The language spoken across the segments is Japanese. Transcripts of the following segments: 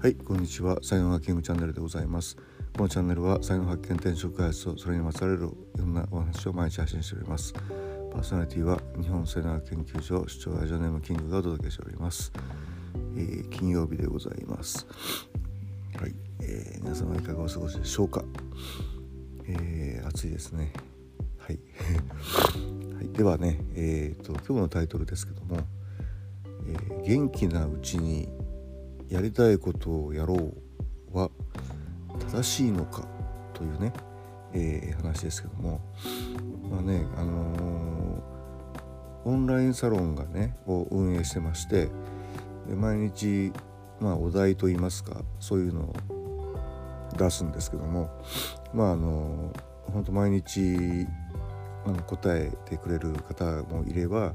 はいこんにちは。才能ハッキングチャンネルでございます。このチャンネルは才能発見転職開発とそれにまつわれるいろんなお話を毎日発信しております。パーソナリティは日本才能研究所主張ラジオネームキングがお届けしております、えー、金曜日でございます。はい、えー、皆様いかがお過ごしでしょうか、えー、暑いですね。はい、はい、ではねえーと、今日のタイトルですけども、えー、元気なうちにやりたいことをやろうは正しいのかというね、えー、話ですけども。まあねあのー、オンラインサロンがねを運営してましてで毎日まあお題といいますかそういうのを出すんですけども。まああのー、本当毎日あの答えてくれる方もいれば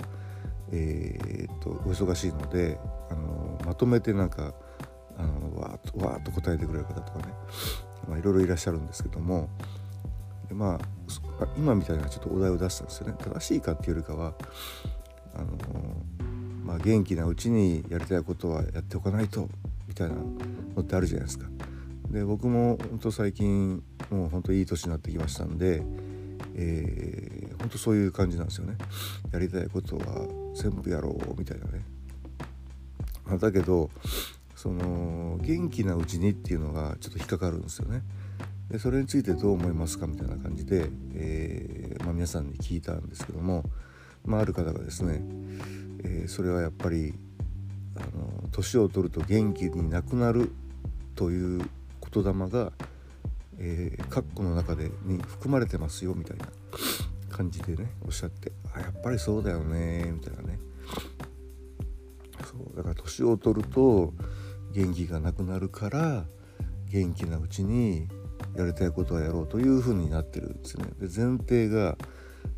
えー、っとお忙しいのであのまとめてなんかあのわーっとわーっと答えてくれる方とかね、まあ、いろいろいらっしゃるんですけどもでまあ今みたいなちょっとお題を出したんですよね正しいかっていうよりかはあの、まあ、元気なうちにやりたいことはやっておかないとみたいなのってあるじゃないですか。で僕も本当最近もう本当いい年になってきましたんで、えー、本当そういう感じなんですよね。やりたいことは全部やろうみたいなね。あ、だけどその元気なうちにっていうのがちょっと引っかかるんですよね。でそれについてどう思いますかみたいな感じで、えー、まあ、皆さんに聞いたんですけども、まあ、ある方がですね、えー、それはやっぱり年を取ると元気になくなるという言霊が、えー、括弧の中でに含まれてますよみたいな 感じでねおっしゃってあやっぱりそうだよねみたいなねそうだから年を取ると元気がなくなるから元気なうちにやりたいことはやろうというふうになってるんですね。で前提が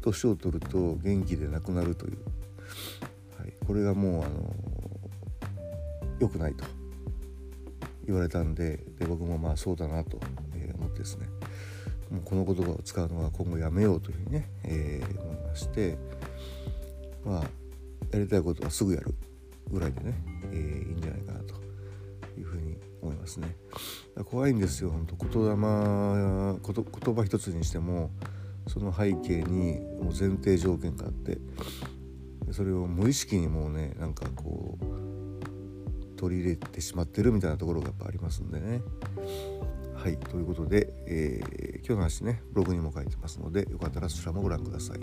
年を取ると元気でなくなるという、はい、これがもうあの良くないと言われたんでで僕もまあそうだなと、思ってですね。もうこの言葉を使うのは今後やめようというふうにね、えー、思いましてまあやりたいことはすぐやるぐらいでね、えー、いいんじゃないかな。ますね。怖いんですよ本当言霊言葉一つにしてもその背景にもう前提条件があってそれを無意識にもうねなんかこう取り入れてしまってるみたいなところがやっぱありますんでね。はいということで、えー、今日の話ねブログにも書いてますのでよかったらそちらもご覧ください。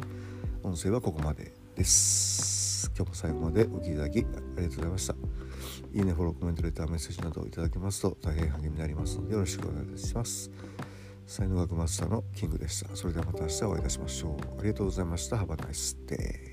音声はここまでです。今日も最後までお聴きいただきありがとうございました。いいね、フォロー、コメント、レター、メッセージなどをいただけますと大変励みになりますのでよろしくお願いいたします。才能学マスターのキングでした。それではまた明日お会いいたしましょう。ありがとうございました。Have a nice day.